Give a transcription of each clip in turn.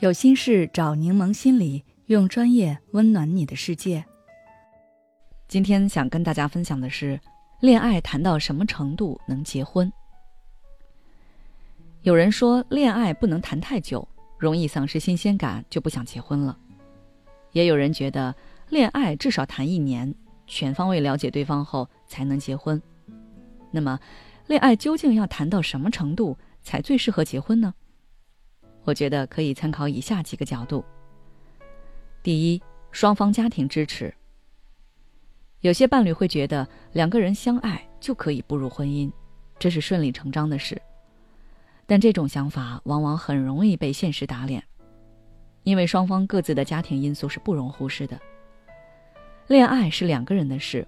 有心事找柠檬心理，用专业温暖你的世界。今天想跟大家分享的是，恋爱谈到什么程度能结婚？有人说，恋爱不能谈太久，容易丧失新鲜感，就不想结婚了。也有人觉得，恋爱至少谈一年，全方位了解对方后才能结婚。那么，恋爱究竟要谈到什么程度才最适合结婚呢？我觉得可以参考以下几个角度。第一，双方家庭支持。有些伴侣会觉得两个人相爱就可以步入婚姻，这是顺理成章的事。但这种想法往往很容易被现实打脸，因为双方各自的家庭因素是不容忽视的。恋爱是两个人的事，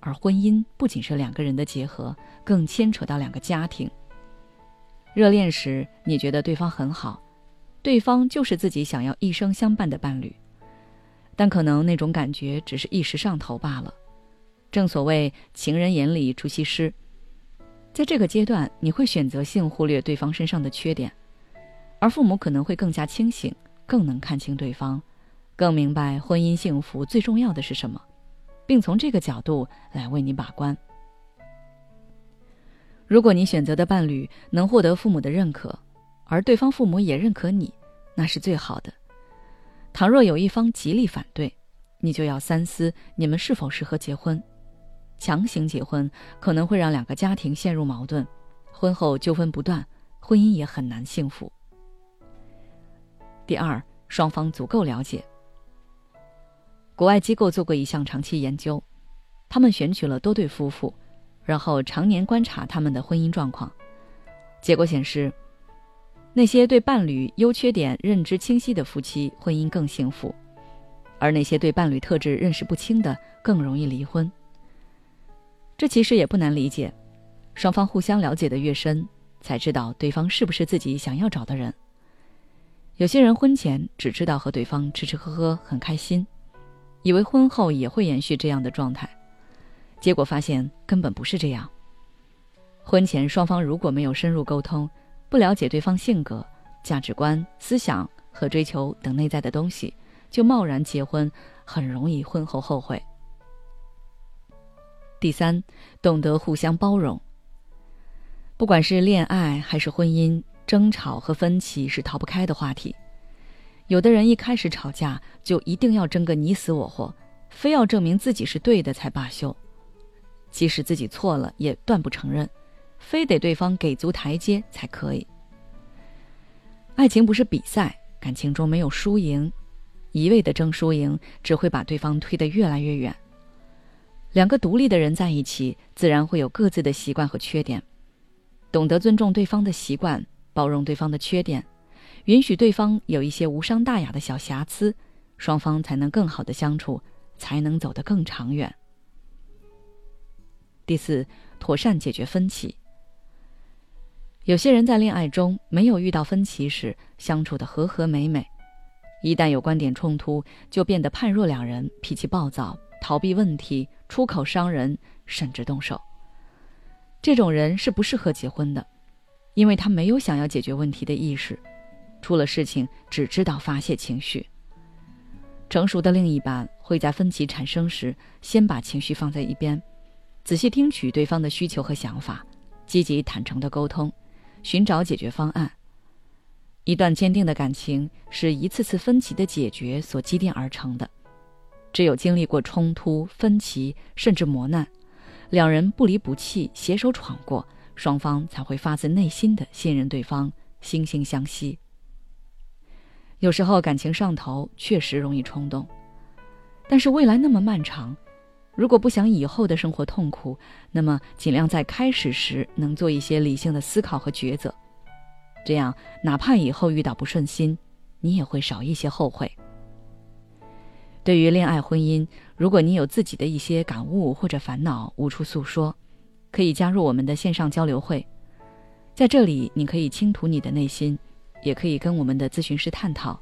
而婚姻不仅是两个人的结合，更牵扯到两个家庭。热恋时，你觉得对方很好。对方就是自己想要一生相伴的伴侣，但可能那种感觉只是一时上头罢了。正所谓情人眼里出西施，在这个阶段，你会选择性忽略对方身上的缺点，而父母可能会更加清醒，更能看清对方，更明白婚姻幸福最重要的是什么，并从这个角度来为你把关。如果你选择的伴侣能获得父母的认可，而对方父母也认可你，那是最好的。倘若有一方极力反对，你就要三思，你们是否适合结婚？强行结婚可能会让两个家庭陷入矛盾，婚后纠纷不断，婚姻也很难幸福。第二，双方足够了解。国外机构做过一项长期研究，他们选取了多对夫妇，然后常年观察他们的婚姻状况，结果显示。那些对伴侣优缺点认知清晰的夫妻，婚姻更幸福；而那些对伴侣特质认识不清的，更容易离婚。这其实也不难理解，双方互相了解的越深，才知道对方是不是自己想要找的人。有些人婚前只知道和对方吃吃喝喝很开心，以为婚后也会延续这样的状态，结果发现根本不是这样。婚前双方如果没有深入沟通，不了解对方性格、价值观、思想和追求等内在的东西，就贸然结婚，很容易婚后后悔。第三，懂得互相包容。不管是恋爱还是婚姻，争吵和分歧是逃不开的话题。有的人一开始吵架就一定要争个你死我活，非要证明自己是对的才罢休，即使自己错了也断不承认。非得对方给足台阶才可以。爱情不是比赛，感情中没有输赢，一味的争输赢只会把对方推得越来越远。两个独立的人在一起，自然会有各自的习惯和缺点，懂得尊重对方的习惯，包容对方的缺点，允许对方有一些无伤大雅的小瑕疵，双方才能更好的相处，才能走得更长远。第四，妥善解决分歧。有些人在恋爱中没有遇到分歧时，相处的和和美美；一旦有观点冲突，就变得判若两人，脾气暴躁，逃避问题，出口伤人，甚至动手。这种人是不适合结婚的，因为他没有想要解决问题的意识，出了事情只知道发泄情绪。成熟的另一半会在分歧产生时，先把情绪放在一边，仔细听取对方的需求和想法，积极坦诚的沟通。寻找解决方案。一段坚定的感情是一次次分歧的解决所积淀而成的。只有经历过冲突、分歧，甚至磨难，两人不离不弃，携手闯过，双方才会发自内心的信任对方，惺惺相惜。有时候感情上头确实容易冲动，但是未来那么漫长。如果不想以后的生活痛苦，那么尽量在开始时能做一些理性的思考和抉择，这样哪怕以后遇到不顺心，你也会少一些后悔。对于恋爱婚姻，如果你有自己的一些感悟或者烦恼无处诉说，可以加入我们的线上交流会，在这里你可以倾吐你的内心，也可以跟我们的咨询师探讨，